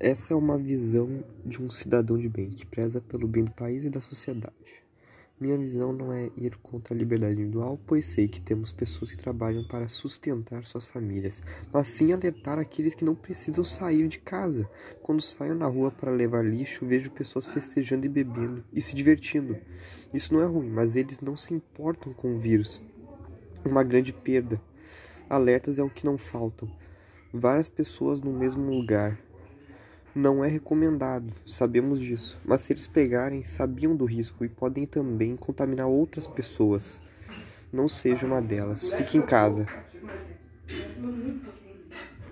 Essa é uma visão de um cidadão de bem, que preza pelo bem do país e da sociedade. Minha visão não é ir contra a liberdade individual, pois sei que temos pessoas que trabalham para sustentar suas famílias, mas sim alertar aqueles que não precisam sair de casa. Quando saio na rua para levar lixo, vejo pessoas festejando e bebendo e se divertindo. Isso não é ruim, mas eles não se importam com o vírus. Uma grande perda. Alertas é o que não faltam. Várias pessoas no mesmo lugar não é recomendado, sabemos disso, mas se eles pegarem, sabiam do risco e podem também contaminar outras pessoas. Não seja uma delas. Fique em casa.